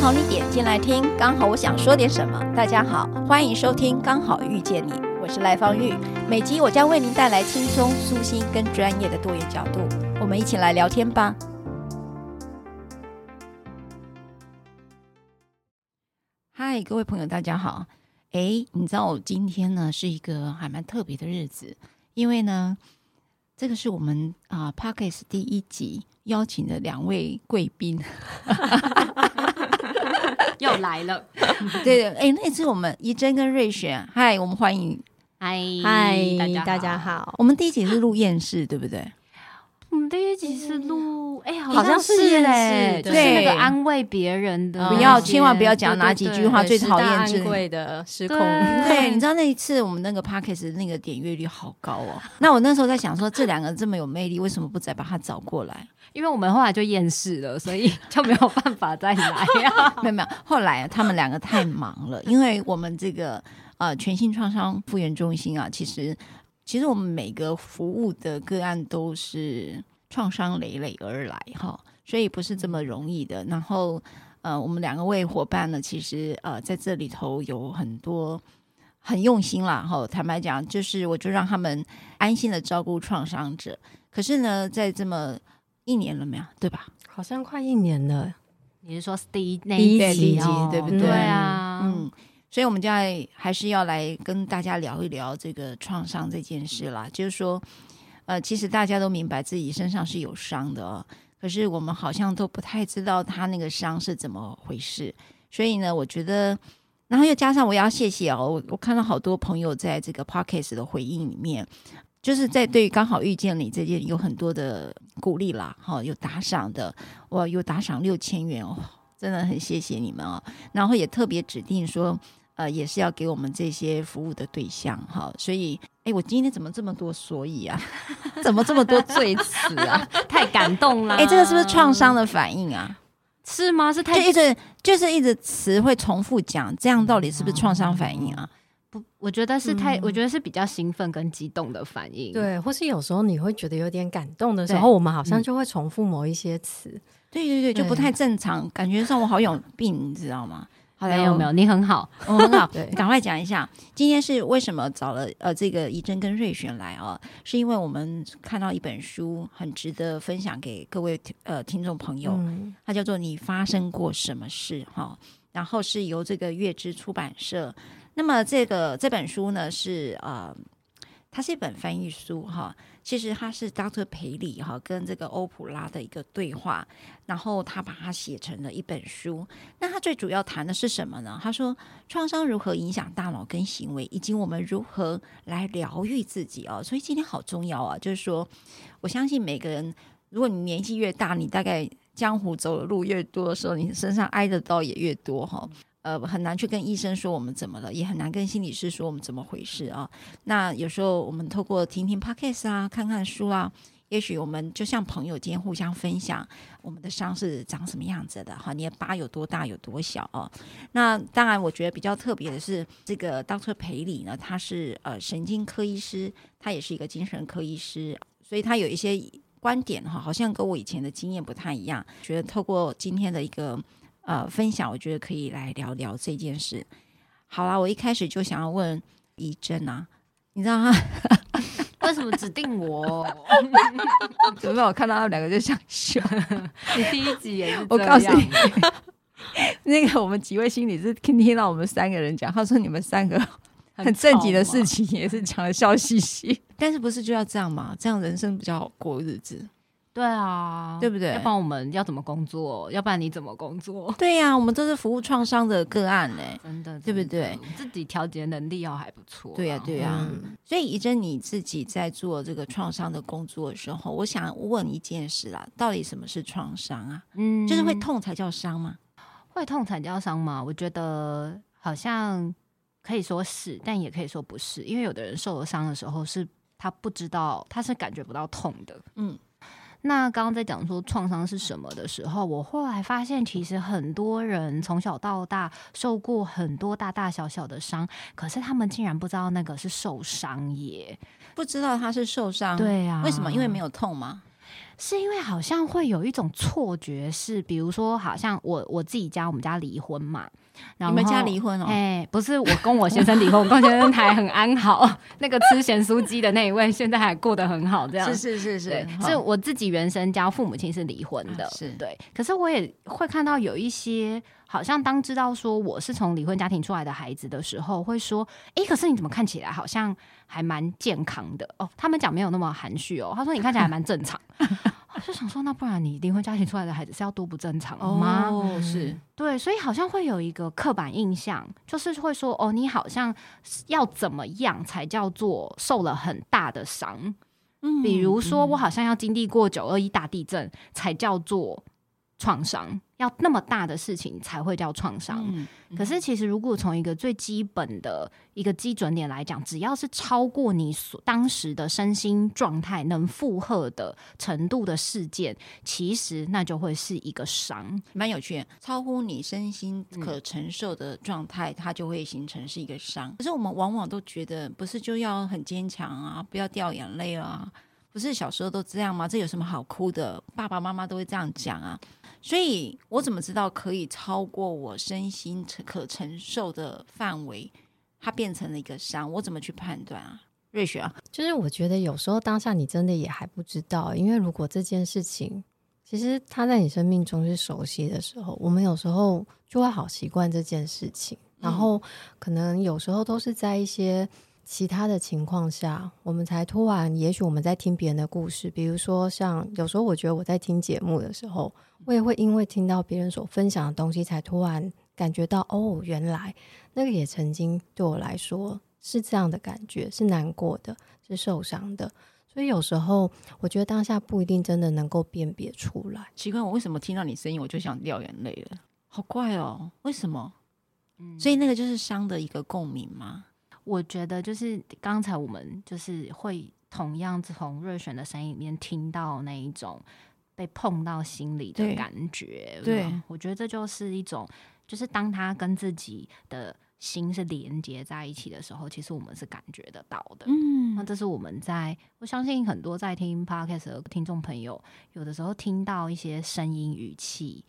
刚好你点进来听，刚好我想说点什么。大家好，欢迎收听《刚好遇见你》，我是赖芳玉。每集我将为您带来轻松、舒心跟专业的多元角度，我们一起来聊天吧。嗨，各位朋友，大家好。哎，你知道我今天呢是一个还蛮特别的日子，因为呢，这个是我们啊 Podcast 第一集邀请的两位贵宾 又来了。对 对，哎，那次我们怡珍跟瑞雪，嗨，我们欢迎，嗨嗨，大家好。我们第一集是录验视，对不对？我们第一集是录，哎，好像是嘞，就是那个安慰别人的，不要，千万不要讲哪几句话最讨厌智慧的失控。对，你知道那一次我们那个 Podcast 那个点阅率好高哦。那我那时候在想说，这两个这么有魅力，为什么不再把他找过来？因为我们后来就厌世了，所以 就没有办法再来。没 有没有，后来他们两个太忙了，因为我们这个呃全新创伤复原中心啊，其实。其实我们每个服务的个案都是创伤累累而来哈，所以不是这么容易的。然后呃，我们两个位伙伴呢，其实呃在这里头有很多很用心啦哈。坦白讲，就是我就让他们安心的照顾创伤者。可是呢，在这么一年了没有，对吧？好像快一年了。你是说是第一那一集，第一集对不对？对啊，嗯。所以，我们就要还是要来跟大家聊一聊这个创伤这件事啦。就是说，呃，其实大家都明白自己身上是有伤的哦，可是我们好像都不太知道他那个伤是怎么回事。所以呢，我觉得，然后又加上我要谢谢哦，我我看到好多朋友在这个 Podcast 的回应里面，就是在对刚好遇见你这件有很多的鼓励啦，哈，有打赏的，哇，有打赏六千元哦，真的很谢谢你们哦。然后也特别指定说。呃，也是要给我们这些服务的对象哈，所以，哎，我今天怎么这么多所以啊？怎么这么多 赘词啊？太感动了！哎，这个是不是创伤的反应啊？是吗？是太就一直就是一直词会重复讲，这样到底是不是创伤反应啊？不，我觉得是太，嗯、我觉得是比较兴奋跟激动的反应。对，或是有时候你会觉得有点感动的时候，我们好像就会重复某一些词。对对对，就不太正常，感觉上我好有病，你知道吗？好没有没有，你很好，我很好。赶快讲一下，今天是为什么找了呃这个怡珍跟瑞璇来哦？是因为我们看到一本书，很值得分享给各位呃听众朋友，嗯、它叫做《你发生过什么事》哈，然后是由这个月之出版社。那么这个这本书呢是呃。它是一本翻译书哈，其实它是 Dr. 培里哈跟这个欧普拉的一个对话，然后他把它写成了一本书。那他最主要谈的是什么呢？他说创伤如何影响大脑跟行为，以及我们如何来疗愈自己哦。所以今天好重要啊，就是说，我相信每个人，如果你年纪越大，你大概江湖走的路越多的时候，你身上挨的刀也越多哈。呃，很难去跟医生说我们怎么了，也很难跟心理师说我们怎么回事啊。那有时候我们透过听听 Podcast 啊，看看书啊，也许我们就像朋友间互相分享我们的伤是长什么样子的哈，你的疤有多大有多小哦。那当然，我觉得比较特别的是这个 Dr. 培里呢，他是呃神经科医师，他也是一个精神科医师，所以他有一些观点哈，好像跟我以前的经验不太一样。觉得透过今天的一个。呃，分享我觉得可以来聊聊这件事。好啦，我一开始就想要问怡珍啊，你知道他？为什么指定我？有没有看到他们两个就想笑？你第一集也是我告诉你，那个我们几位心理师听听到我们三个人讲，他说你们三个很正经的事情也是讲的笑嘻嘻，但是不是就要这样吗？这样人生比较好过日子。对啊，对不对？要不然我们要怎么工作？要不然你怎么工作？对呀、啊，我们都是服务创伤的个案呢，真的，对不对？自己调节能力要还不错、啊。对呀、啊，对呀、啊。嗯、所以怡珍你自己在做这个创伤的工作的时候，我想问一件事啦，到底什么是创伤啊？嗯，就是会痛才叫伤吗？会痛才叫伤吗？我觉得好像可以说是，但也可以说不是，因为有的人受了伤的时候是他不知道，他是感觉不到痛的。嗯。那刚刚在讲说创伤是什么的时候，我后来发现，其实很多人从小到大受过很多大大小小的伤，可是他们竟然不知道那个是受伤耶，不知道他是受伤。对呀、啊，为什么？因为没有痛吗？是因为好像会有一种错觉，是比如说，好像我我自己家，我们家离婚嘛。然后你们家离婚哦？哎，不是我跟我先生离婚，我跟我先生还很安好。那个吃咸酥鸡的那一位，现在还过得很好，这样是是是是。是我自己原生家父母亲是离婚的，是对。可是我也会看到有一些，好像当知道说我是从离婚家庭出来的孩子的时候，会说：“哎，可是你怎么看起来好像还蛮健康的哦？”他们讲没有那么含蓄哦，他说：“你看起来还蛮正常。” 我就想说，那不然你离婚家庭出来的孩子是要多不正常吗？哦，是对，所以好像会有一个刻板印象，就是会说，哦，你好像要怎么样才叫做受了很大的伤？嗯，比如说我好像要经历过九二一大地震才叫做创伤。要那么大的事情才会叫创伤，嗯嗯、可是其实如果从一个最基本的一个基准点来讲，只要是超过你所当时的身心状态能负荷的程度的事件，其实那就会是一个伤，蛮有趣的。超乎你身心可承受的状态，嗯、它就会形成是一个伤。可是我们往往都觉得，不是就要很坚强啊，不要掉眼泪啊？不是小时候都这样吗？这有什么好哭的？爸爸妈妈都会这样讲啊。所以我怎么知道可以超过我身心可承受的范围，它变成了一个伤？我怎么去判断啊？瑞雪啊，就是我觉得有时候当下你真的也还不知道，因为如果这件事情其实它在你生命中是熟悉的时候，我们有时候就会好习惯这件事情，然后可能有时候都是在一些。其他的情况下，我们才突然，也许我们在听别人的故事，比如说像有时候我觉得我在听节目的时候，我也会因为听到别人所分享的东西，才突然感觉到哦，原来那个也曾经对我来说是这样的感觉，是难过的，是受伤的。所以有时候我觉得当下不一定真的能够辨别出来。奇怪，我为什么听到你声音我就想掉眼泪了？好怪哦，为什么？嗯，所以那个就是伤的一个共鸣吗？我觉得就是刚才我们就是会同样从瑞璇的声音里面听到那一种被碰到心里的感觉。对，对，我觉得这就是一种，就是当他跟自己的心是连接在一起的时候，其实我们是感觉得到的。嗯，那这是我们在我相信很多在听 Podcast 的听众朋友，有的时候听到一些声音语气。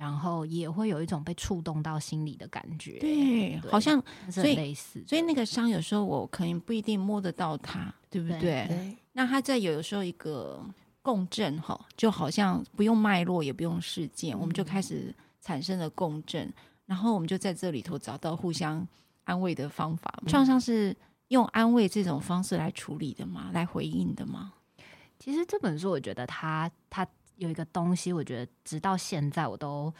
然后也会有一种被触动到心里的感觉，对，对好像所以类似，所以那个伤有时候我可能不一定摸得到它，对不对？对对，那它在有的时候一个共振哈，就好像不用脉络也不用事件，嗯、我们就开始产生了共振，然后我们就在这里头找到互相安慰的方法。嗯、创伤是用安慰这种方式来处理的吗？来回应的吗？其实这本书我觉得它它。有一个东西，我觉得直到现在我都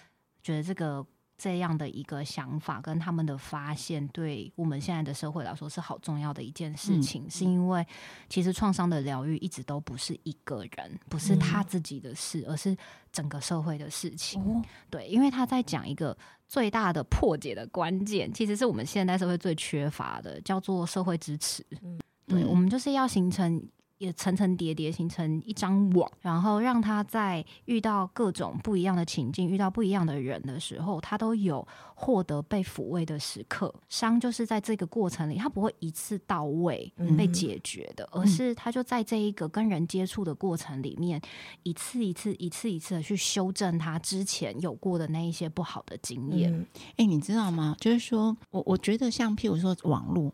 觉得这个这样的一个想法跟他们的发现，对我们现在的社会来说是好重要的一件事情。嗯、是因为其实创伤的疗愈一直都不是一个人，不是他自己的事，嗯、而是整个社会的事情。哦、对，因为他在讲一个最大的破解的关键，其实是我们现代社会最缺乏的，叫做社会支持。嗯、对，我们就是要形成。也层层叠叠形成一张网，然后让他在遇到各种不一样的情境、遇到不一样的人的时候，他都有获得被抚慰的时刻。伤就是在这个过程里，他不会一次到位被解决的，嗯、而是他就在这一个跟人接触的过程里面，一次一次、一次一次的去修正他之前有过的那一些不好的经验。哎、嗯欸，你知道吗？就是说我我觉得像譬如说网络。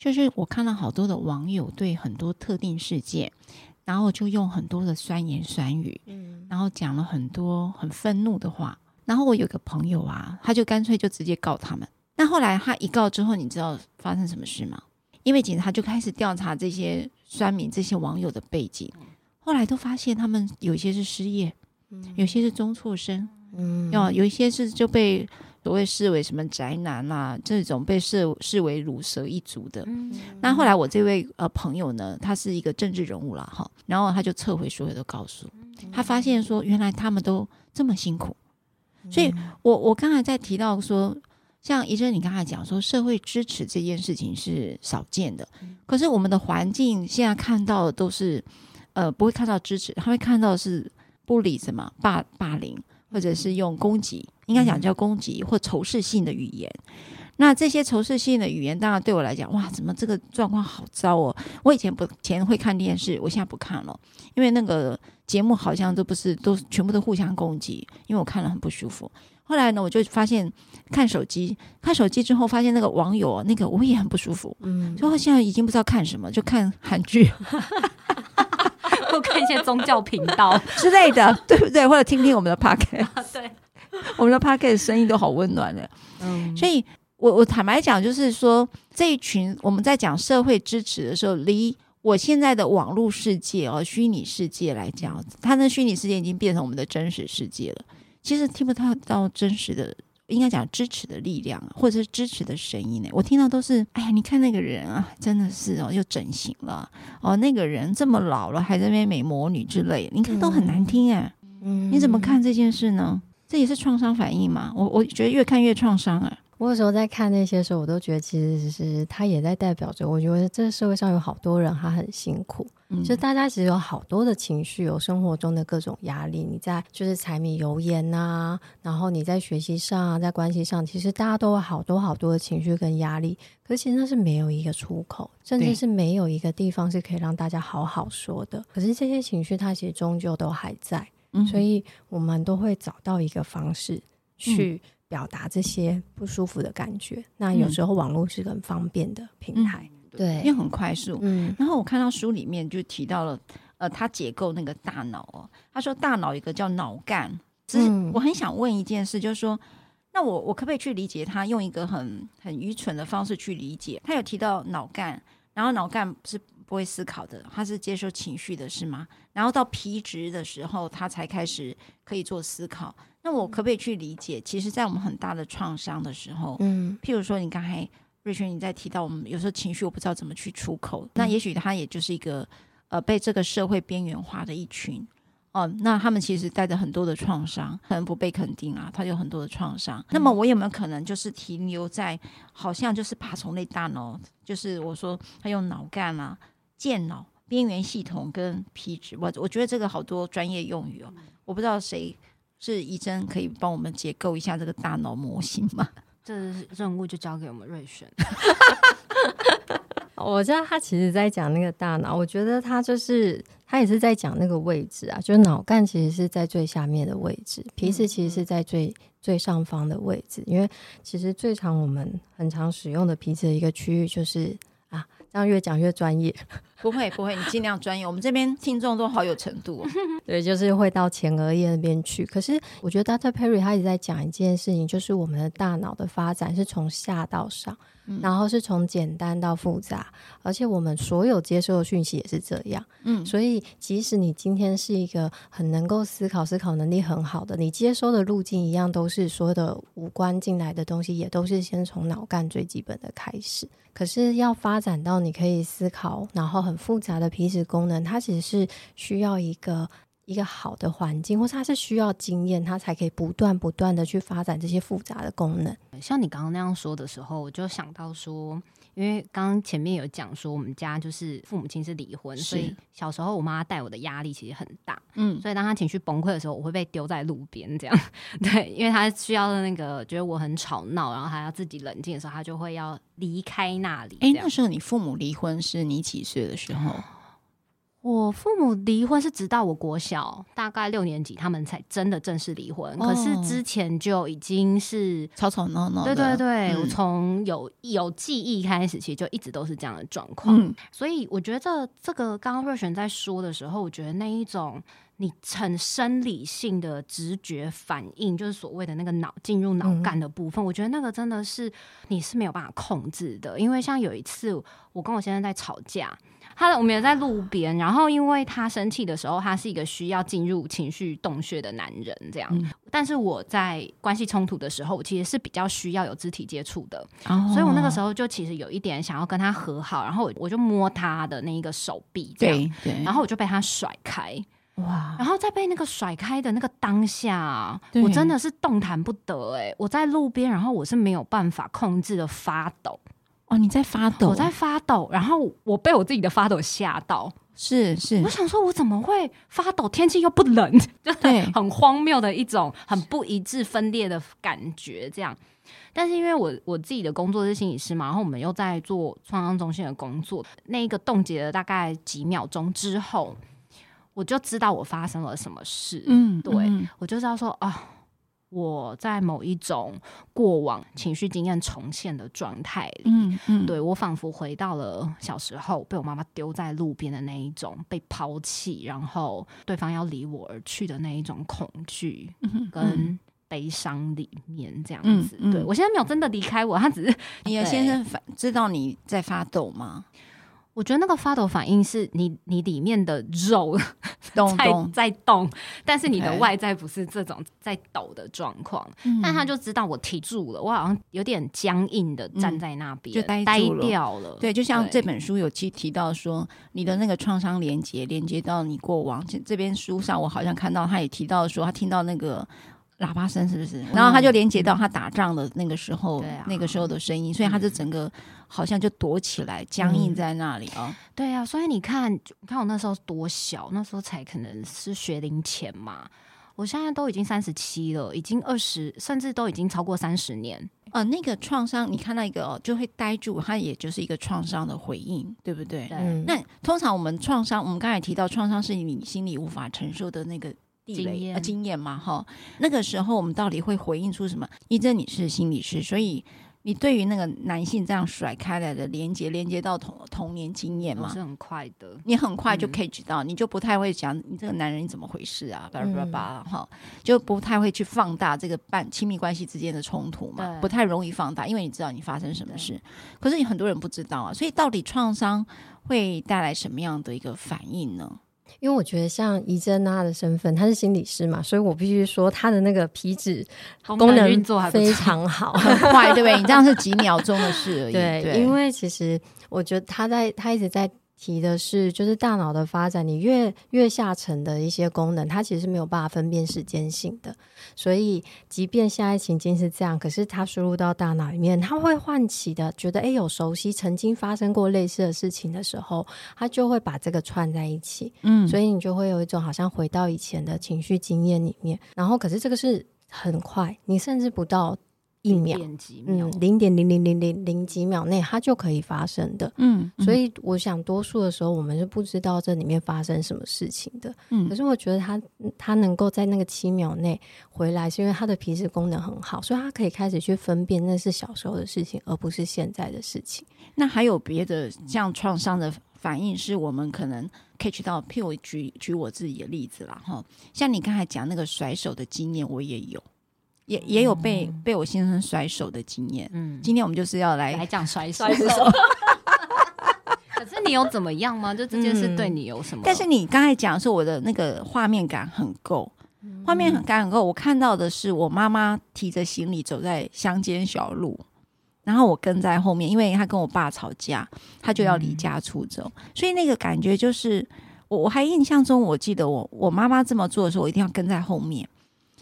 就是我看到好多的网友对很多特定事件，然后就用很多的酸言酸语，嗯，然后讲了很多很愤怒的话。然后我有个朋友啊，他就干脆就直接告他们。那后来他一告之后，你知道发生什么事吗？因为警察就开始调查这些酸民、这些网友的背景。后来都发现他们有一些是失业，嗯、有些是中辍生，嗯，要有一些是就被所谓视为什么宅男啊，这种被视视为乳蛇一族的。嗯、那后来我这位呃朋友呢，他是一个政治人物了哈，然后他就撤回所有的告诉，他发现说原来他们都这么辛苦，所以我我刚才在提到说。像医生，你刚才讲说社会支持这件事情是少见的，可是我们的环境现在看到的都是，呃，不会看到支持，他会看到是不理什么霸霸凌，或者是用攻击，应该讲叫攻击或仇视性的语言。那这些仇视性的语言，当然对我来讲，哇，怎么这个状况好糟哦！我以前不前会看电视，我现在不看了，因为那个节目好像都不是都全部都互相攻击，因为我看了很不舒服。后来呢，我就发现看手机，看手机之后发现那个网友那个我也很不舒服，嗯，所以现在已经不知道看什么，就看韩剧，些宗教频道。之类的，对不对？或者听听我们的 podcast，对，我们的 podcast 声音都好温暖。的，嗯，所以我我坦白讲，就是说这一群我们在讲社会支持的时候，离我现在的网络世界哦，虚拟世界来讲，它那虚拟世界已经变成我们的真实世界了。其实听不到到真实的，应该讲支持的力量，或者是支持的声音呢。我听到都是，哎呀，你看那个人啊，真的是哦，又整形了哦，那个人这么老了还在那边美魔女之类的，你看都很难听哎。嗯，你怎么看这件事呢？这也是创伤反应嘛？我我觉得越看越创伤啊。我有时候在看那些时候，我都觉得其实是他也在代表着，我觉得这个社会上有好多人他很辛苦，嗯，就大家其实有好多的情绪，有生活中的各种压力。你在就是柴米油盐呐、啊，然后你在学习上啊，在关系上，其实大家都有好多好多的情绪跟压力。可是其实那是没有一个出口，甚至是没有一个地方是可以让大家好好说的。可是这些情绪它其实终究都还在，嗯，所以我们都会找到一个方式去。表达这些不舒服的感觉，那有时候网络是很方便的平台，嗯、对，因为很快速。嗯，然后我看到书里面就提到了，呃，他解构那个大脑哦，他说大脑有一个叫脑干，只是我很想问一件事，就是说，那我我可不可以去理解他用一个很很愚蠢的方式去理解？他有提到脑干，然后脑干是不会思考的，他是接受情绪的，是吗？然后到皮质的时候，他才开始可以做思考。那我可不可以去理解？其实，在我们很大的创伤的时候，嗯，譬如说，你刚才瑞轩你在提到，我们有时候情绪我不知道怎么去出口，嗯、那也许他也就是一个呃被这个社会边缘化的一群哦、呃。那他们其实带着很多的创伤，可能不被肯定啊，他有很多的创伤。嗯、那么我有没有可能就是停留在好像就是爬虫类大脑，就是我说他用脑干啊、健脑、边缘系统跟皮质，我我觉得这个好多专业用语哦，我不知道谁。是怡珍可以帮我们解构一下这个大脑模型吗？这任务就交给我们瑞璇。我知道他其实在讲那个大脑，我觉得他就是他也是在讲那个位置啊，就是脑干其实是在最下面的位置，皮质其实是在最最上方的位置，因为其实最常我们很常使用的皮质的一个区域就是。这样越讲越专业，不会不会，你尽量专业。我们这边听众都好有程度，对，就是会到前额叶那边去。可是我觉得 Dr. Perry 他一直在讲一件事情，就是我们的大脑的发展是从下到上。然后是从简单到复杂，而且我们所有接收的讯息也是这样。嗯，所以即使你今天是一个很能够思考、思考能力很好的，你接收的路径一样都是所有的五官进来的东西，也都是先从脑干最基本的开始。可是要发展到你可以思考，然后很复杂的皮质功能，它其实是需要一个。一个好的环境，或是它是需要经验，它才可以不断不断的去发展这些复杂的功能。像你刚刚那样说的时候，我就想到说，因为刚刚前面有讲说，我们家就是父母亲是离婚，所以小时候我妈带我的压力其实很大。嗯，所以当她情绪崩溃的时候，我会被丢在路边这样。对，因为她需要的那个觉得我很吵闹，然后她要自己冷静的时候，她就会要离开那里。哎，那时候你父母离婚是你几岁的时候？我父母离婚是直到我国小大概六年级，他们才真的正式离婚。哦、可是之前就已经是吵吵闹闹。对对对，嗯、我从有有记忆开始，其实就一直都是这样的状况。嗯、所以我觉得这个刚刚瑞璇在说的时候，我觉得那一种你很生理性的直觉反应，就是所谓的那个脑进入脑干的部分，嗯、我觉得那个真的是你是没有办法控制的。因为像有一次我跟我先生在吵架。他我们也在路边，然后因为他生气的时候，他是一个需要进入情绪洞穴的男人，这样。嗯、但是我在关系冲突的时候，我其实是比较需要有肢体接触的，哦、所以我那个时候就其实有一点想要跟他和好，然后我就摸他的那一个手臂，这样，对，对，然后我就被他甩开。哇！然后在被那个甩开的那个当下，我真的是动弹不得哎、欸！我在路边，然后我是没有办法控制的发抖。哦，你在发抖？我在发抖，然后我被我自己的发抖吓到。是是，我想说，我怎么会发抖？天气又不冷，就很荒谬的一种很不一致、分裂的感觉。这样，但是因为我我自己的工作是心理师嘛，然后我们又在做创伤中心的工作，那一个冻结了大概几秒钟之后。我就知道我发生了什么事，嗯，对，嗯、我就知道说啊，我在某一种过往情绪经验重现的状态里，嗯嗯，对，我仿佛回到了小时候被我妈妈丢在路边的那一种被抛弃，然后对方要离我而去的那一种恐惧跟悲伤里面，这样子。嗯嗯、对，我现在没有真的离开我，他只是你的先生知道你在发抖吗？我觉得那个发抖反应是你你里面的肉动 在在动，但是你的外在不是这种在抖的状况。嗯、但他就知道我提住了，我好像有点僵硬的站在那边，嗯、就呆呆掉了。对，就像这本书有提提到说，你的那个创伤连接连接到你过往。这这边书上我好像看到他也提到说，他听到那个。喇叭声是不是？然后他就连接到他打仗的那个时候，嗯、那个时候的声音，所以他就整个好像就躲起来，僵硬在那里啊、哦。对啊，所以你看，你看我那时候多小，那时候才可能是学龄前嘛。我现在都已经三十七了，已经二十，甚至都已经超过三十年。呃，那个创伤，你看到一个哦，就会呆住，它也就是一个创伤的回应，对不对？对。那通常我们创伤，我们刚才提到创伤是你心里无法承受的那个。经验啊，经验嘛，哈，那个时候我们到底会回应出什么？一正你是心理师，所以你对于那个男性这样甩开来的连接，连接到童童年经验嘛，是很快的，你很快就可以知道，嗯、你就不太会讲你这个男人你怎么回事啊，巴拉巴拉哈，就不太会去放大这个伴亲密关系之间的冲突嘛，不太容易放大，因为你知道你发生什么事。可是你很多人不知道啊，所以到底创伤会带来什么样的一个反应呢？因为我觉得像怡珍她的身份，她是心理师嘛，所以我必须说她的那个皮质功能运作非常好，很快，对不对？你这样是几秒钟的事而已。对，对因为其实我觉得她在，她一直在。提的是，就是大脑的发展，你越越下层的一些功能，它其实是没有办法分辨时间性的。所以，即便现在情境是这样，可是它输入到大脑里面，它会唤起的，觉得诶有熟悉，曾经发生过类似的事情的时候，它就会把这个串在一起。嗯，所以你就会有一种好像回到以前的情绪经验里面。然后，可是这个是很快，你甚至不到。一秒，嗯，零点零零零零零几秒内，它就可以发生的，嗯，所以我想，多数的时候我们是不知道这里面发生什么事情的，嗯，可是我觉得他他能够在那个七秒内回来，是因为他的皮质功能很好，所以他可以开始去分辨那是小时候的事情，而不是现在的事情。那还有别的像创伤的反应，是我们可能 catch 到，譬如举举我自己的例子啦，哈，像你刚才讲那个甩手的经验，我也有。也也有被、嗯、被我先生甩手的经验。嗯，今天我们就是要来来讲甩手。可是你有怎么样吗？就这件事对你有什么？但是你刚才讲说我的那个画面感很够，画面感很够。我看到的是我妈妈提着行李走在乡间小路，然后我跟在后面，因为她跟我爸吵架，她就要离家出走，嗯、所以那个感觉就是我我还印象中，我记得我我妈妈这么做的时候，我一定要跟在后面。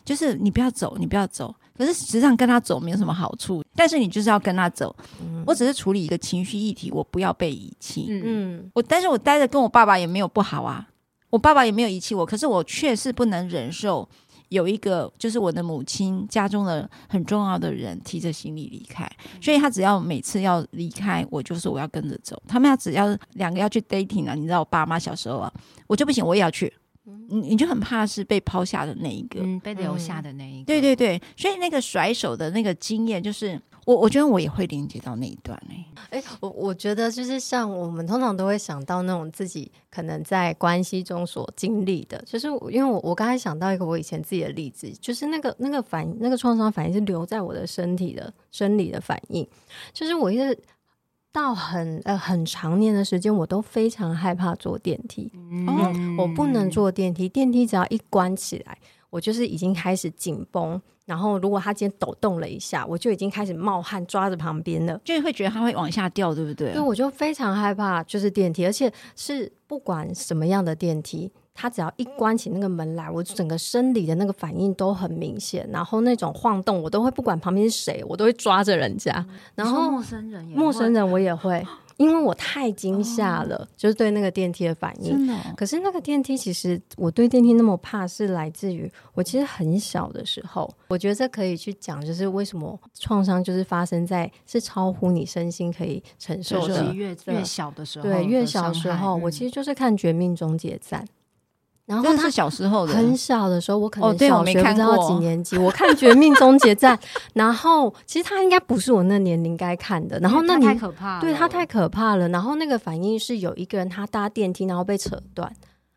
就是你不要走，你不要走。可是实际上跟他走没有什么好处，但是你就是要跟他走。嗯、我只是处理一个情绪议题，我不要被遗弃。嗯，我但是我待着跟我爸爸也没有不好啊，我爸爸也没有遗弃我，可是我确实不能忍受有一个就是我的母亲家中的很重要的人提着行李离开，所以他只要每次要离开，我就说我要跟着走。他们要只要两个要去 dating 啊，你知道我爸妈小时候啊，我就不行，我也要去。你你就很怕是被抛下的那一个，嗯，被留下的那一个，对对对，所以那个甩手的那个经验，就是我我觉得我也会连接到那一段呢。哎，我我觉得就是像我们通常都会想到那种自己可能在关系中所经历的，就是因为我我刚才想到一个我以前自己的例子，就是那个那个反应，那个创伤反应是留在我的身体的生理的反应，就是我一直。到很呃很长年的时间，我都非常害怕坐电梯。嗯，我不能坐电梯，电梯只要一关起来，我就是已经开始紧绷。然后如果它今天抖动了一下，我就已经开始冒汗，抓着旁边了，就会觉得它会往下掉，对不对？对，我就非常害怕，就是电梯，而且是不管什么样的电梯。他只要一关起那个门来，我整个生理的那个反应都很明显，然后那种晃动，我都会不管旁边是谁，我都会抓着人家。嗯、然后陌生人，陌生人我也会，因为我太惊吓了，哦、就是对那个电梯的反应。真的、哦。可是那个电梯，其实我对电梯那么怕，是来自于我其实很小的时候。我觉得这可以去讲，就是为什么创伤就是发生在是超乎你身心可以承受的。越越小的时候，对，越小的时候，我其实就是看《绝命终结站》。然后他是小时候的，很小的时候，我可能小学不知道几年级，我看《绝命终结战》，然后其实他应该不是我那年龄该看的，然后那太可怕了，对他太可怕了，然后那个反应是有一个人他搭电梯，然后被扯断。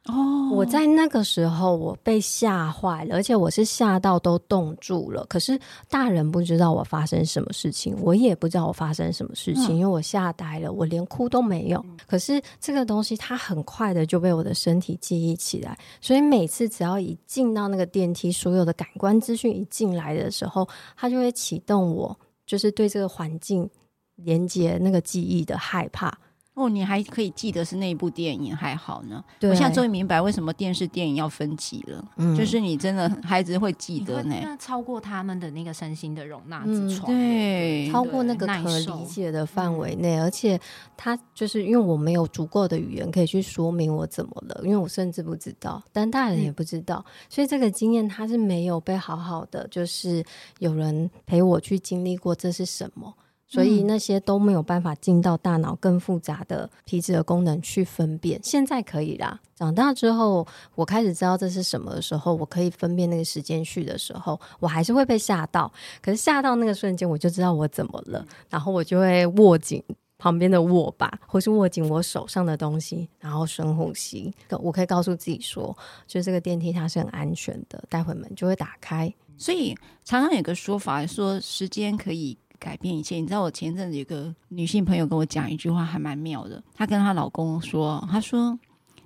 哦，我在那个时候我被吓坏了，而且我是吓到都冻住了。可是大人不知道我发生什么事情，我也不知道我发生什么事情，嗯、因为我吓呆了，我连哭都没有。嗯、可是这个东西它很快的就被我的身体记忆起来，所以每次只要一进到那个电梯，所有的感官资讯一进来的时候，它就会启动我，就是对这个环境连接那个记忆的害怕。哦，你还可以记得是那一部电影，还好呢。对我现在终于明白为什么电视电影要分级了，嗯、就是你真的孩子会记得呢，超过他们的那个身心的容纳之窗，嗯，对，超过那个可理解的范围内，而且他就是因为我没有足够的语言可以去说明我怎么了，因为我甚至不知道，但大人也不知道，嗯、所以这个经验他是没有被好好的，就是有人陪我去经历过这是什么。所以那些都没有办法进到大脑更复杂的皮质的功能去分辨。现在可以啦，长大之后我开始知道这是什么的时候，我可以分辨那个时间序的时候，我还是会被吓到。可是吓到那个瞬间，我就知道我怎么了，然后我就会握紧旁边的握把，或是握紧我手上的东西，然后深呼吸。我可以告诉自己说，就这个电梯它是很安全的，待会门就会打开。所以常常有个说法说，时间可以。改变一切，你知道我前阵子有个女性朋友跟我讲一句话，还蛮妙的。她跟她老公说：“她说，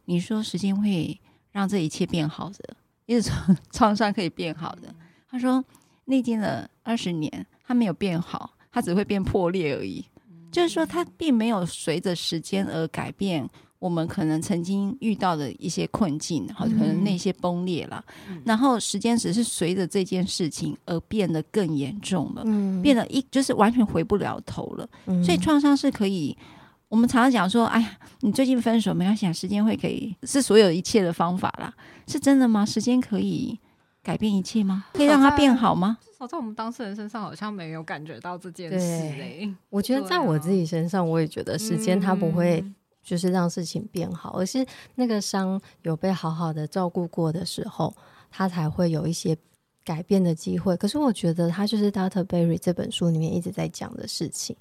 你说时间会让这一切变好的，因为创创伤可以变好的。”她说：“历经了二十年，它没有变好，它只会变破裂而已。就是说，它并没有随着时间而改变。”我们可能曾经遇到的一些困境，好，可能那些崩裂了，嗯、然后时间只是随着这件事情而变得更严重了，嗯、变得一就是完全回不了头了。嗯、所以创伤是可以，我们常常讲说，哎呀，你最近分手没关系，时间会可以是所有一切的方法啦，是真的吗？时间可以改变一切吗？可以让它变好吗？至少在我们当事人身上好像没有感觉到这件事嘞。我觉得在我自己身上，我也觉得时间它不会。就是让事情变好，而是那个伤有被好好的照顾过的时候，他才会有一些改变的机会。可是我觉得他就是 Dr. Berry 这本书里面一直在讲的事情，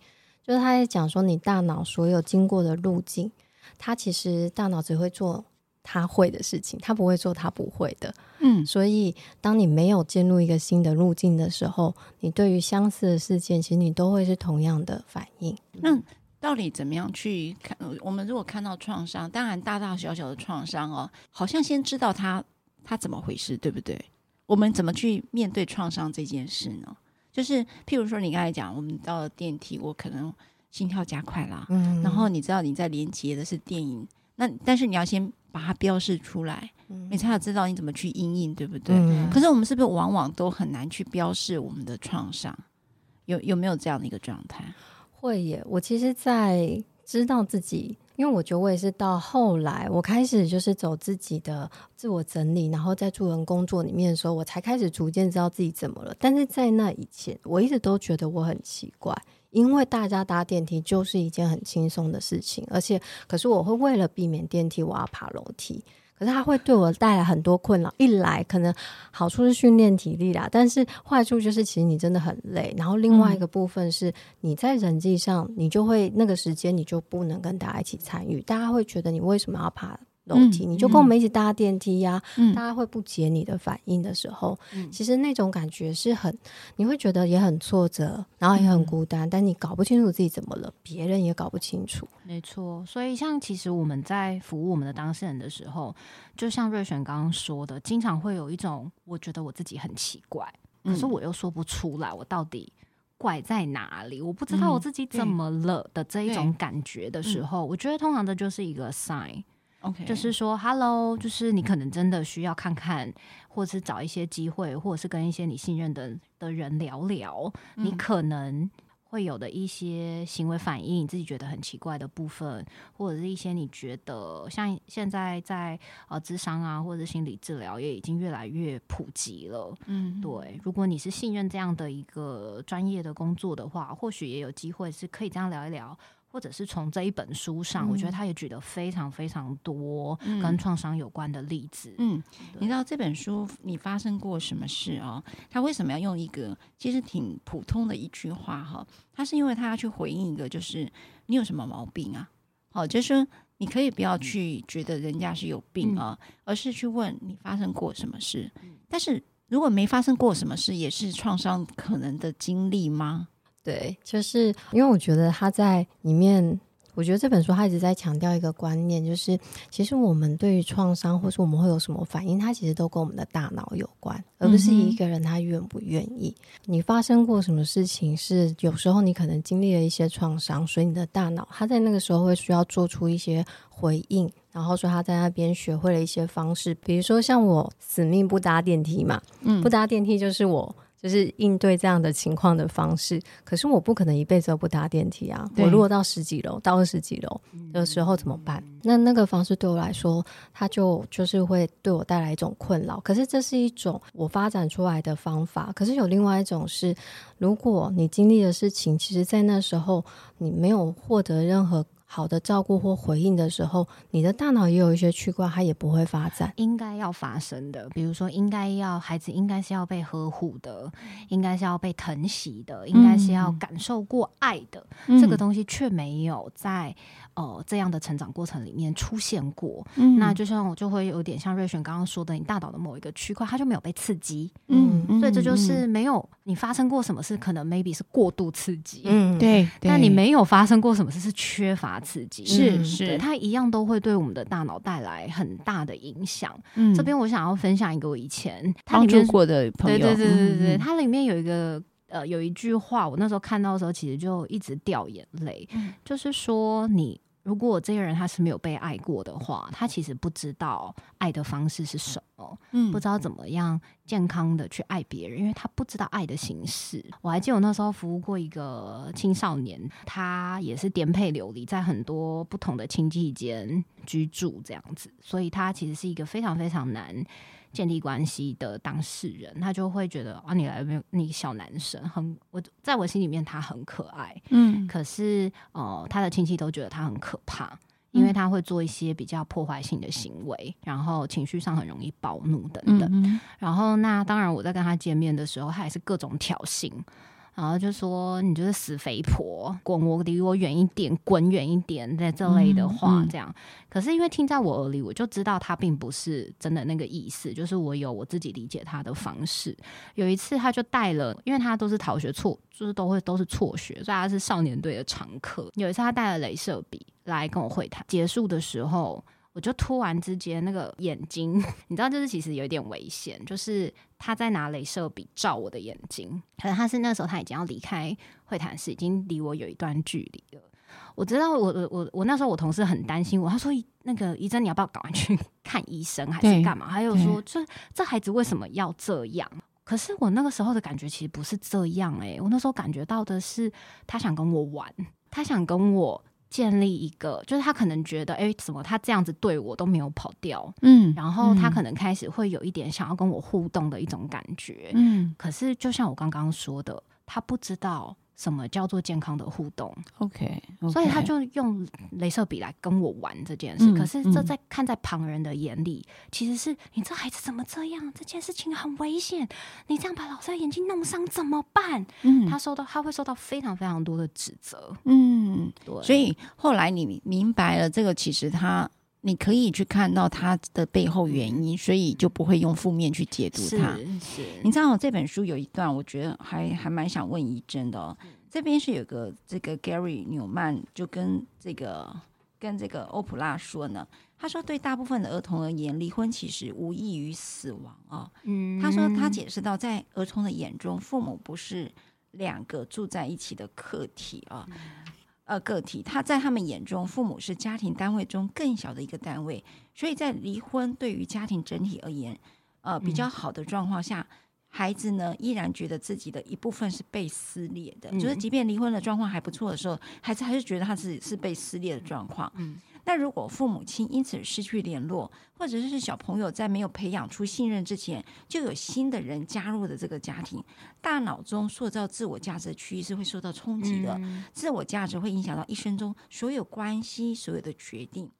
就是他在讲说，你大脑所有经过的路径，他其实大脑只会做他会的事情，他不会做他不会的。嗯，所以当你没有进入一个新的路径的时候，你对于相似的事件，其实你都会是同样的反应。嗯。到底怎么样去看？我们如果看到创伤，当然大大小小的创伤哦，好像先知道它它怎么回事，对不对？我们怎么去面对创伤这件事呢？就是譬如说，你刚才讲，我们到了电梯，我可能心跳加快啦，嗯，然后你知道你在连接的是电影，那但是你要先把它标示出来，嗯，你才要知道你怎么去因应，对不对？嗯，可是我们是不是往往都很难去标示我们的创伤？有有没有这样的一个状态？会耶，我其实，在知道自己，因为我觉得我也是到后来，我开始就是走自己的自我整理，然后在助人工作里面的时候，我才开始逐渐知道自己怎么了。但是在那以前，我一直都觉得我很奇怪，因为大家搭电梯就是一件很轻松的事情，而且，可是我会为了避免电梯，我要爬楼梯。可是它会对我带来很多困扰。一来可能好处是训练体力啦，但是坏处就是其实你真的很累。然后另外一个部分是你在人际上，你就会那个时间你就不能跟大家一起参与，大家会觉得你为什么要爬楼梯，嗯、你就跟我们一起搭电梯呀、啊，嗯、大家会不解你的反应的时候，嗯、其实那种感觉是很，你会觉得也很挫折，然后也很孤单，嗯、但你搞不清楚自己怎么了，别人也搞不清楚。没错，所以像其实我们在服务我们的当事人的时候，就像瑞璇刚刚说的，经常会有一种我觉得我自己很奇怪，可是我又说不出来，我到底怪在哪里？我不知道我自己怎么了的这一种感觉的时候，我觉得通常这就是一个 sign。就是说，Hello，就是你可能真的需要看看，或者是找一些机会，或者是跟一些你信任的的人聊聊，嗯、你可能会有的一些行为反应，你自己觉得很奇怪的部分，或者是一些你觉得像现在在呃智商啊，或者是心理治疗也已经越来越普及了。嗯，对，如果你是信任这样的一个专业的工作的话，或许也有机会是可以这样聊一聊。或者是从这一本书上，嗯、我觉得他也举了非常非常多跟创伤有关的例子。嗯，你知道这本书你发生过什么事哦？他为什么要用一个其实挺普通的一句话哈？他是因为他要去回应一个，就是你有什么毛病啊？好，就是你可以不要去觉得人家是有病啊，嗯、而是去问你发生过什么事。但是如果没发生过什么事，也是创伤可能的经历吗？对，就是因为我觉得他在里面，我觉得这本书他一直在强调一个观念，就是其实我们对于创伤，或是我们会有什么反应，它其实都跟我们的大脑有关，而不是一个人他愿不愿意。嗯、你发生过什么事情，是有时候你可能经历了一些创伤，所以你的大脑他在那个时候会需要做出一些回应，然后说他在那边学会了一些方式，比如说像我死命不搭电梯嘛，嗯，不搭电梯就是我。就是应对这样的情况的方式，可是我不可能一辈子都不搭电梯啊！我如果到十几楼、到二十几楼的时候怎么办？嗯、那那个方式对我来说，它就就是会对我带来一种困扰。可是这是一种我发展出来的方法。可是有另外一种是，如果你经历的事情，其实在那时候你没有获得任何。好的照顾或回应的时候，你的大脑也有一些区块，它也不会发展。应该要发生的，比如说，应该要孩子应该是要被呵护的，应该是要被疼惜的，应该是要感受过爱的，嗯、这个东西却没有在。哦、呃，这样的成长过程里面出现过，嗯、那就像我就会有点像瑞璇刚刚说的，你大脑的某一个区块，它就没有被刺激，嗯，所以这就是没有你发生过什么事，可能 maybe 是过度刺激，嗯，对，但你没有发生过什么事是缺乏刺激，是是，它一样都会对我们的大脑带来很大的影响。嗯，这边我想要分享一个我以前帮助过的朋友，对对对对对，它里面有一个。呃，有一句话，我那时候看到的时候，其实就一直掉眼泪。嗯、就是说，你如果这个人他是没有被爱过的话，他其实不知道爱的方式是什么，嗯，不知道怎么样健康的去爱别人，因为他不知道爱的形式。我还记得我那时候服务过一个青少年，他也是颠沛流离，在很多不同的亲戚间居住这样子，所以他其实是一个非常非常难。建立关系的当事人，他就会觉得啊，你来没有？你小男生很，我在我心里面他很可爱，嗯，可是呃，他的亲戚都觉得他很可怕，因为他会做一些比较破坏性的行为，然后情绪上很容易暴怒等等。嗯嗯，然后那当然，我在跟他见面的时候，他也是各种挑衅。然后就说你就是死肥婆，滚我离我远一点，滚远一点，在这类的话这样。嗯嗯、可是因为听在我耳里，我就知道他并不是真的那个意思，就是我有我自己理解他的方式。有一次他就带了，因为他都是逃学辍，就是都会都是辍学，所以他是少年队的常客。有一次他带了镭射笔来跟我会谈，结束的时候。我就突然之间那个眼睛，你知道，就是其实有一点危险，就是他在拿镭射笔照我的眼睛，可能他是那时候他已经要离开会谈室，已经离我有一段距离了。我知道我，我我我那时候我同事很担心我，他说那个医生你要不要赶快去看医生还是干嘛？还有说这这孩子为什么要这样？可是我那个时候的感觉其实不是这样哎、欸，我那时候感觉到的是他想跟我玩，他想跟我。建立一个，就是他可能觉得，哎，怎么他这样子对我都没有跑掉，嗯，然后他可能开始会有一点想要跟我互动的一种感觉，嗯，可是就像我刚刚说的，他不知道。什么叫做健康的互动？OK，, okay. 所以他就用镭射笔来跟我玩这件事。嗯、可是这在看在旁人的眼里，嗯、其实是你这孩子怎么这样？这件事情很危险，你这样把老师的眼睛弄伤怎么办？嗯，他受到他会受到非常非常多的指责。嗯，对。所以后来你明白了，这个其实他你可以去看到它的背后原因，所以就不会用负面去解读它。是，你知道这本书有一段，我觉得还还蛮想问怡珍的哦。这边是有个这个 Gary 纽曼就跟这个跟这个欧普拉说呢，他说对大部分的儿童而言，离婚其实无异于死亡啊。嗯，他说他解释到，在儿童的眼中，父母不是两个住在一起的客体啊，呃，个体。他在他们眼中，父母是家庭单位中更小的一个单位。所以在离婚对于家庭整体而言，呃，比较好的状况下。孩子呢，依然觉得自己的一部分是被撕裂的，嗯、就是即便离婚的状况还不错的时候，孩子还是觉得他自己是被撕裂的状况。嗯，那如果父母亲因此失去联络，或者是小朋友在没有培养出信任之前，就有新的人加入的这个家庭，大脑中塑造自我价值的区域是会受到冲击的，嗯、自我价值会影响到一生中所有关系、所有的决定。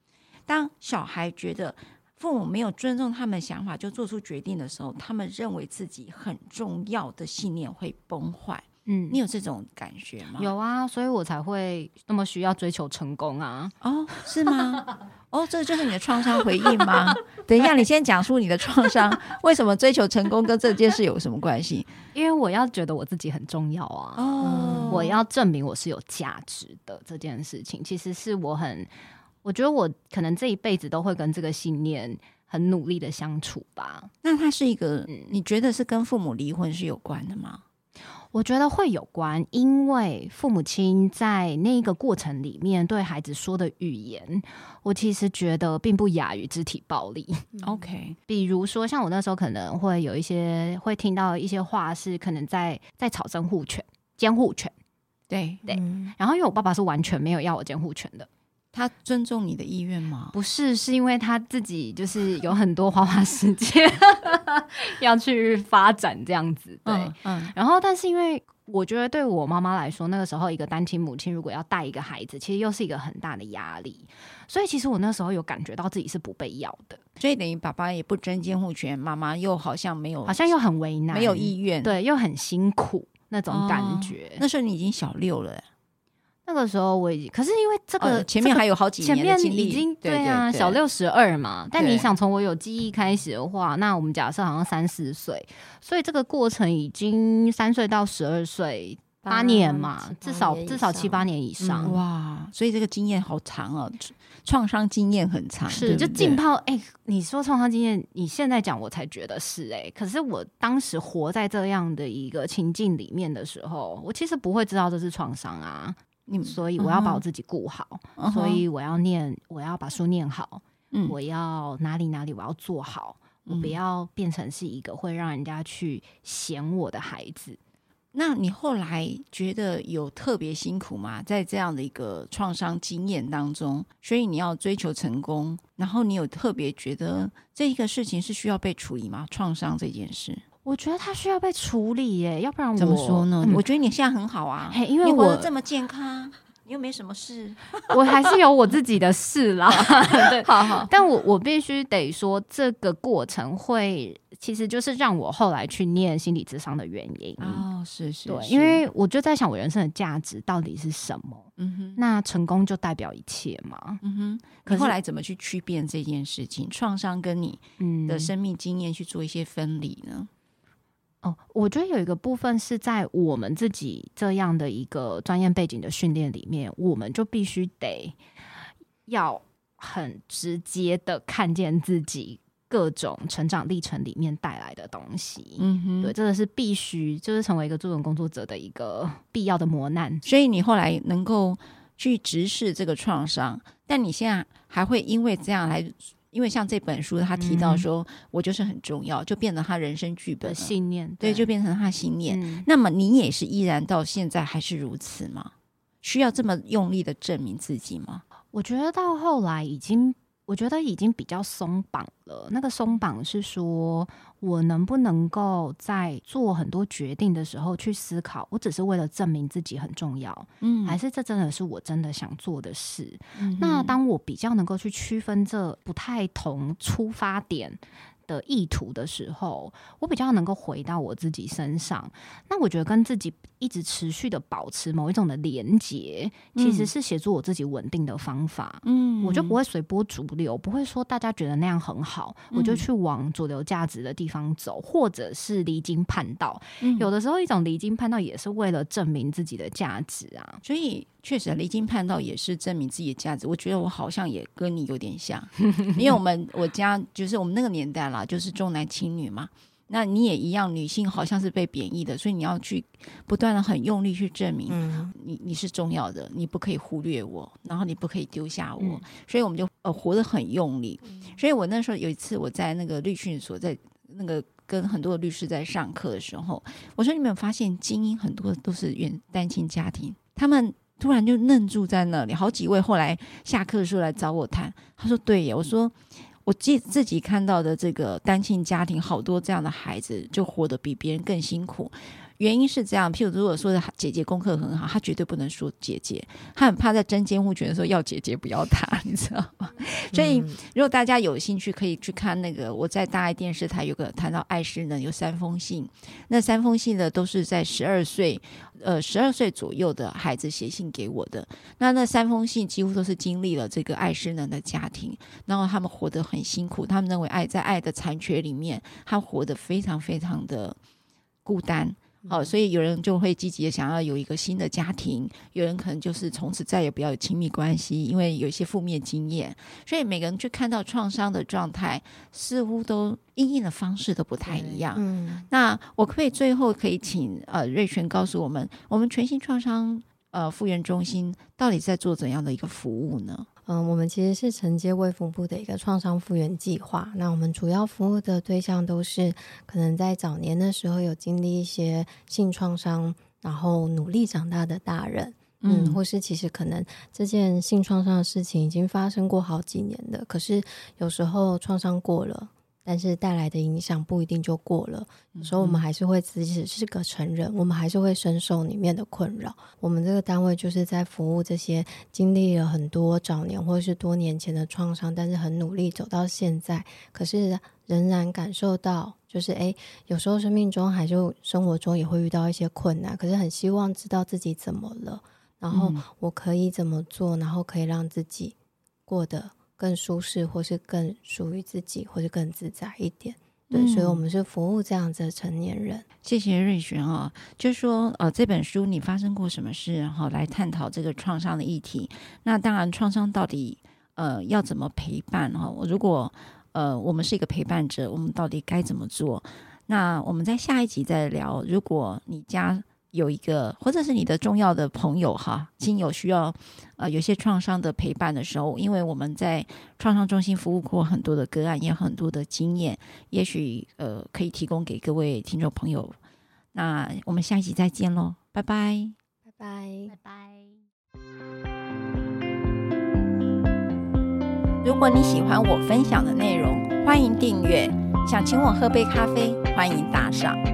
当小孩觉得。父母没有尊重他们的想法就做出决定的时候，他们认为自己很重要的信念会崩坏。嗯，你有这种感觉吗？有啊，所以我才会那么需要追求成功啊。哦，是吗？哦，这就是你的创伤回应吗？等一下，你先讲述你的创伤，为什么追求成功跟这件事有什么关系？因为我要觉得我自己很重要啊。哦，我要证明我是有价值的这件事情，其实是我很。我觉得我可能这一辈子都会跟这个信念很努力的相处吧。那它是一个，你觉得是跟父母离婚是有关的吗？我觉得会有关，因为父母亲在那个过程里面对孩子说的语言，我其实觉得并不亚于肢体暴力。OK，比如说像我那时候可能会有一些会听到一些话，是可能在在吵监护权、监护权。对对，然后因为我爸爸是完全没有要我监护权的。他尊重你的意愿吗？不是，是因为他自己就是有很多花花世界 要去发展这样子。对，嗯。嗯，然后，但是因为我觉得对我妈妈来说，那个时候一个单亲母亲如果要带一个孩子，其实又是一个很大的压力。所以，其实我那时候有感觉到自己是不被要的。所以等于爸爸也不争监护权，妈妈又好像没有，好像又很为难，没有意愿，对，又很辛苦那种感觉。哦，那时候你已经小六了。那个时候我已经，可是因为这个、哦、前面还有好几年的经历，前面已经对啊，小六十二嘛。但你想从我有记忆开始的话，那我们假设好像三四岁，所以这个过程已经三岁到十二岁八年嘛，至少至少七八年以上、嗯、哇。所以这个经验好长哦，创伤经验很长。是对对就浸泡哎、欸，你说创伤经验，你现在讲我才觉得是哎、欸，可是我当时活在这样的一个情境里面的时候，我其实不会知道这是创伤啊。你所以我要把我自己顾好，uh. 所以我要念，我要把书念好，嗯、我要哪里哪里我要做好，嗯、我不要变成是一个会让人家去嫌我的孩子。那你后来觉得有特别辛苦吗？在这样的一个创伤经验当中，所以你要追求成功，然后你有特别觉得这一个事情是需要被处理吗？创伤这件事。我觉得他需要被处理耶，要不然我怎么说呢？嗯、我觉得你现在很好啊，嘿，因为我这么健康，你又没什么事，我还是有我自己的事啦。对，好好，但我我必须得说，这个过程会其实就是让我后来去念心理智商的原因哦，是是，对，因为我就在想，我人生的价值到底是什么？嗯哼，那成功就代表一切嘛？嗯哼，可是后来怎么去区辨这件事情，创伤跟你的生命经验去做一些分离呢？哦，我觉得有一个部分是在我们自己这样的一个专业背景的训练里面，我们就必须得要很直接的看见自己各种成长历程里面带来的东西。嗯哼，对，这个是必须，就是成为一个助人工作者的一个必要的磨难。所以你后来能够去直视这个创伤，但你现在还会因为这样来。因为像这本书，他提到说，嗯、我就是很重要，就变成他人生剧本的信念，对，对，就变成他信念。嗯、那么你也是依然到现在还是如此吗？需要这么用力的证明自己吗？我觉得到后来已经。我觉得已经比较松绑了。那个松绑是说，我能不能够在做很多决定的时候去思考，我只是为了证明自己很重要，嗯，还是这真的是我真的想做的事？嗯。那当我比较能够去区分这不太同出发点的意图的时候，我比较能够回到我自己身上。那我觉得跟自己一直持续的保持某一种的连接，其实是协助我自己稳定的方法。嗯，我就不会随波逐流，不会说大家觉得那样很好，我就去往主流价值的地方走，或者是离经叛道。有的时候，一种离经叛道也是为了证明自己的价值啊。所以，确实离经叛道也是证明自己的价值。我觉得我好像也跟你有点像，因为我们我家就是我们那个年代啦，就是重男轻女嘛。那你也一样，女性好像是被贬义的，所以你要去不断的很用力去证明你你是重要的，你不可以忽略我，然后你不可以丢下我。嗯、所以我们就呃活得很用力。所以我那时候有一次我在那个律训所，在那个跟很多的律师在上课的时候，我说你没有发现精英很多都是原单亲家庭，他们突然就愣住在那里。好几位后来下课的时候来找我谈，他说对呀，我说。我自自己看到的这个单亲家庭，好多这样的孩子就活得比别人更辛苦。原因是这样，譬如如果说姐姐功课很好，她绝对不能说姐姐，她很怕在争监护权的时候要姐姐不要她，你知道吗？所以如果大家有兴趣，可以去看那个我在大爱电视台有个谈到爱诗能，有三封信，那三封信呢都是在十二岁。呃，十二岁左右的孩子写信给我的，那那三封信几乎都是经历了这个爱诗能的家庭，然后他们活得很辛苦，他们认为爱在爱的残缺里面，他活得非常非常的孤单。好、哦，所以有人就会积极的想要有一个新的家庭，有人可能就是从此再也不要有亲密关系，因为有一些负面经验。所以每个人去看到创伤的状态，似乎都应应的方式都不太一样。嗯，那我可以最后可以请呃瑞璇告诉我们，我们全新创伤呃复原中心到底在做怎样的一个服务呢？嗯，我们其实是承接卫福部的一个创伤复原计划。那我们主要服务的对象都是可能在早年的时候有经历一些性创伤，然后努力长大的大人，嗯，或是其实可能这件性创伤的事情已经发生过好几年的，可是有时候创伤过了。但是带来的影响不一定就过了，有时候我们还是会自己是个成人，我们还是会深受里面的困扰。我们这个单位就是在服务这些经历了很多早年或者是多年前的创伤，但是很努力走到现在，可是仍然感受到就是诶，有时候生命中还是生活中也会遇到一些困难，可是很希望知道自己怎么了，然后我可以怎么做，然后可以让自己过得。更舒适，或是更属于自己，或是更自在一点。对，嗯、所以我们是服务这样子的成年人。谢谢瑞璇啊，就是说，呃，这本书你发生过什么事？哈，来探讨这个创伤的议题。那当然，创伤到底呃要怎么陪伴？哈，如果呃我们是一个陪伴者，我们到底该怎么做？那我们在下一集再聊。如果你家有一个，或者是你的重要的朋友哈，亲友需要呃有些创伤的陪伴的时候，因为我们在创伤中心服务过很多的个案，也有很多的经验，也许呃可以提供给各位听众朋友。那我们下一集再见喽，拜拜，拜拜，拜拜。如果你喜欢我分享的内容，欢迎订阅。想请我喝杯咖啡，欢迎打赏。